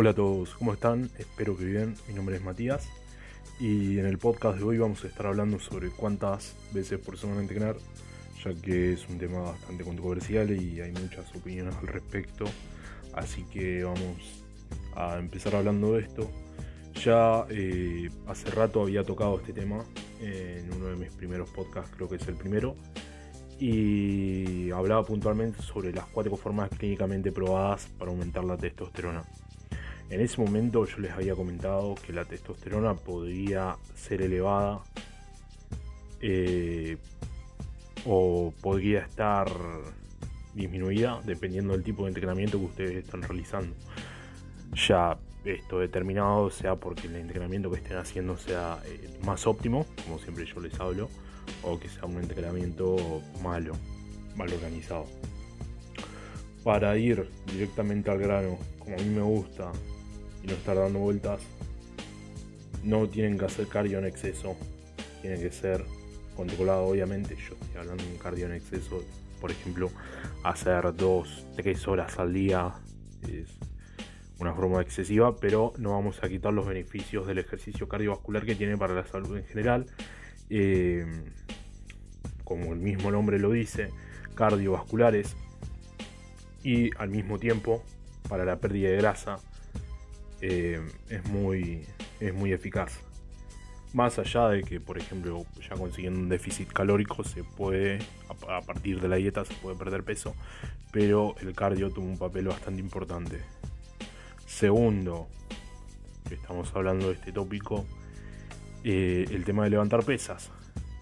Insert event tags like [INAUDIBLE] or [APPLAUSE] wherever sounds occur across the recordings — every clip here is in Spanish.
Hola a todos, ¿cómo están? Espero que bien. Mi nombre es Matías y en el podcast de hoy vamos a estar hablando sobre cuántas veces por semana entrenar, ya que es un tema bastante controversial y hay muchas opiniones al respecto. Así que vamos a empezar hablando de esto. Ya eh, hace rato había tocado este tema en uno de mis primeros podcasts, creo que es el primero, y hablaba puntualmente sobre las cuatro formas clínicamente probadas para aumentar la testosterona. En ese momento yo les había comentado que la testosterona podría ser elevada eh, o podría estar disminuida dependiendo del tipo de entrenamiento que ustedes están realizando. Ya esto determinado sea porque el entrenamiento que estén haciendo sea eh, más óptimo, como siempre yo les hablo, o que sea un entrenamiento malo, mal organizado. Para ir directamente al grano, como a mí me gusta, y no estar dando vueltas, no tienen que hacer cardio en exceso, tiene que ser controlado obviamente, yo estoy hablando de un cardio en exceso, por ejemplo, hacer 2, 3 horas al día es una forma excesiva, pero no vamos a quitar los beneficios del ejercicio cardiovascular que tiene para la salud en general. Eh, como el mismo nombre lo dice, cardiovasculares. Y al mismo tiempo para la pérdida de grasa eh, es, muy, es muy eficaz. Más allá de que, por ejemplo, ya consiguiendo un déficit calórico se puede, a partir de la dieta se puede perder peso, pero el cardio tuvo un papel bastante importante. Segundo, estamos hablando de este tópico, eh, el tema de levantar pesas.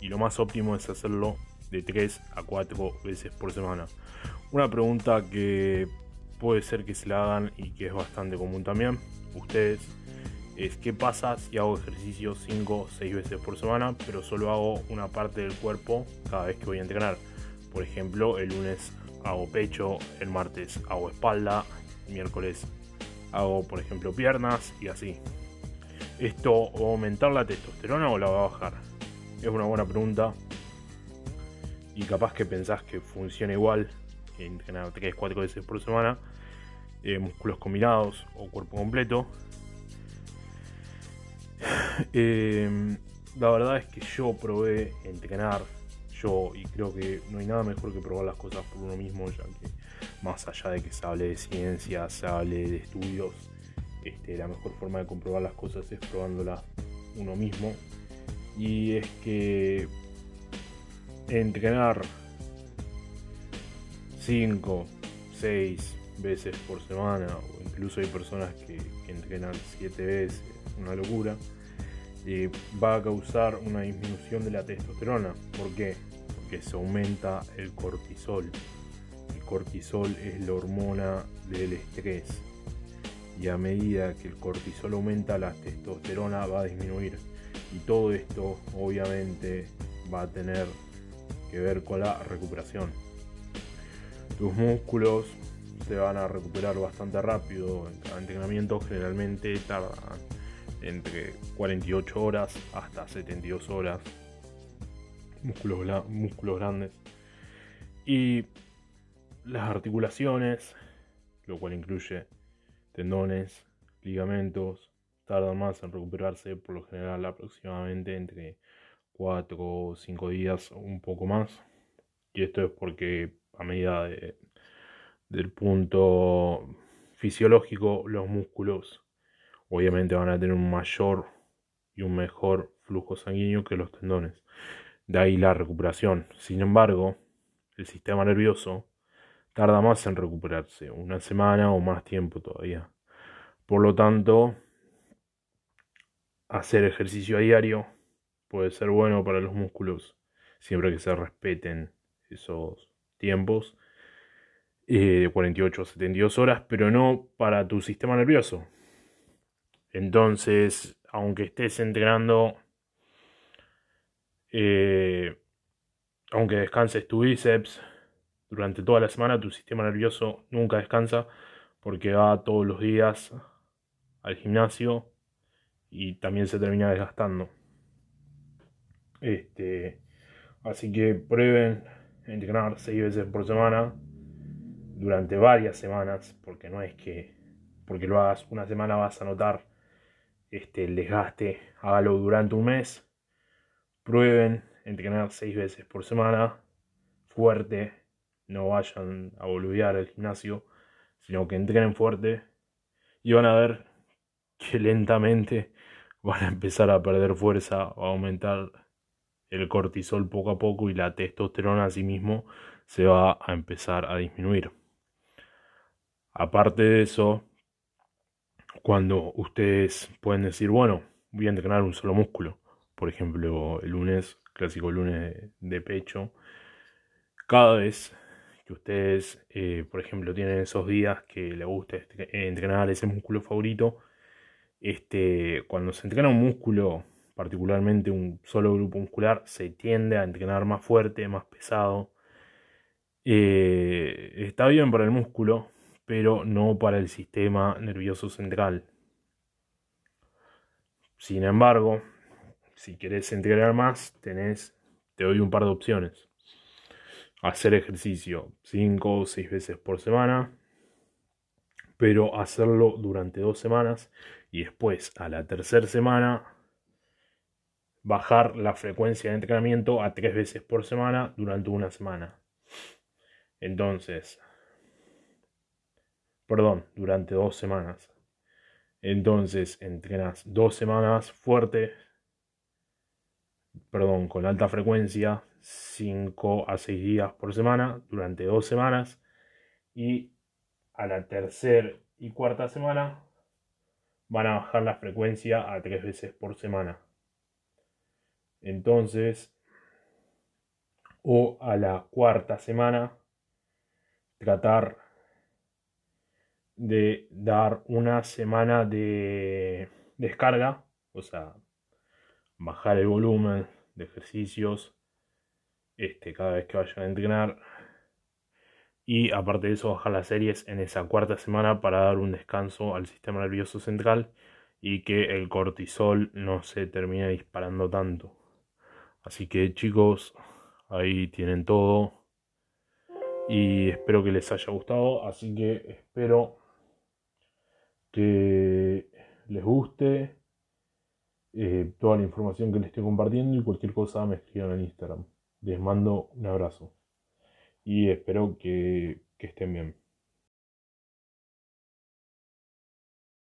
Y lo más óptimo es hacerlo de 3 a 4 veces por semana. Una pregunta que puede ser que se la hagan y que es bastante común también ustedes es qué pasa si hago ejercicio 5 o 6 veces por semana, pero solo hago una parte del cuerpo cada vez que voy a entrenar. Por ejemplo, el lunes hago pecho, el martes hago espalda, el miércoles hago, por ejemplo, piernas y así. ¿Esto va a aumentar la testosterona o la va a bajar? Es una buena pregunta. Y capaz que pensás que funciona igual entrenar 3-4 veces por semana eh, músculos combinados o cuerpo completo. [SIGHS] Eh, la verdad es que yo probé entrenar, yo, y creo que no hay nada mejor que probar las cosas por uno mismo, ya que más allá de que se hable de ciencia, se hable de estudios, este, la mejor forma de comprobar las cosas es probándolas uno mismo. Y es que entrenar 5, 6, veces por semana, o incluso hay personas que, entrenan 7 veces, una locura, va a causar una disminución de la testosterona. ¿Por qué? Porque se aumenta el cortisol. El cortisol es la hormona del estrés. Y a medida que el cortisol aumenta, la testosterona va a disminuir. Y todo esto obviamente va a tener que ver con la recuperación. Tus músculos se van a recuperar bastante rápido. Cada entrenamiento generalmente tarda entre 48 horas hasta 72 horas. Músculos, músculos grandes. Y las articulaciones, lo cual incluye tendones, ligamentos, tardan más en recuperarse, por lo general aproximadamente entre 4 o 5 días un poco más. Y esto es porque a medida de, del punto fisiológico, los músculos obviamente van a tener un mayor y un mejor flujo sanguíneo que los tendones. De ahí la recuperación. Sin embargo, el sistema nervioso tarda más en recuperarse, una semana o más tiempo todavía. Por lo tanto, hacer ejercicio a diario puede ser bueno para los músculos, siempre que se respeten esos tiempos de 48 a 72 horas, pero no para tu sistema nervioso. Entonces, aunque estés entrenando, eh, aunque descanses tu bíceps durante toda la semana, tu sistema nervioso nunca descansa porque va todos los días al gimnasio y también se termina desgastando. Este, así que prueben entrenar 6 veces por semana durante varias semanas, porque no es que porque lo hagas una semana vas a notar este, el desgaste. Hágalo durante un mes. Prueben entrenar seis veces por semana. Fuerte. No vayan a boludear al gimnasio. Sino que entrenen fuerte. Y van a ver que lentamente van a empezar a perder fuerza. a aumentar el cortisol poco a poco. Y la testosterona mismo se va a empezar a disminuir. Aparte de eso, cuando ustedes pueden decir, bueno, voy a entrenar un solo músculo, por ejemplo, el lunes, clásico lunes de pecho, cada vez que ustedes, eh, por ejemplo, tienen esos días que les gusta entrenar ese músculo favorito, este, cuando se entrena un músculo, particularmente un solo grupo muscular, se tiende a entrenar más fuerte, más pesado. Eh, está bien para el músculo, pero no para el sistema nervioso central. Sin embargo, si querés entrenar más, tenés, te doy un par de opciones. Hacer ejercicio 5 o 6 veces por semana, pero hacerlo durante dos semanas y después a la tercera semana bajar la frecuencia de entrenamiento a tres veces por semana durante una semana. Entonces, perdón, durante dos semanas. Entonces entrenas dos semanas fuerte, perdón, con alta frecuencia, 5 a 6 días por semana durante dos semanas y a la tercera y cuarta semana van a bajar la frecuencia a tres veces por semana. Entonces, o a la cuarta semana, tratar de dar una semana de descarga, o sea, bajar el volumen de ejercicios este, cada vez que vayan a entrenar. Y aparte de eso, bajar las series en esa cuarta semana para dar un descanso al sistema nervioso central y que el cortisol no se termine disparando tanto. Así que chicos, ahí tienen todo. Y espero que les haya gustado. Así que espero que les guste eh, toda la información que les estoy compartiendo y cualquier cosa me escriban en Instagram. Les mando un abrazo y espero que, que estén bien.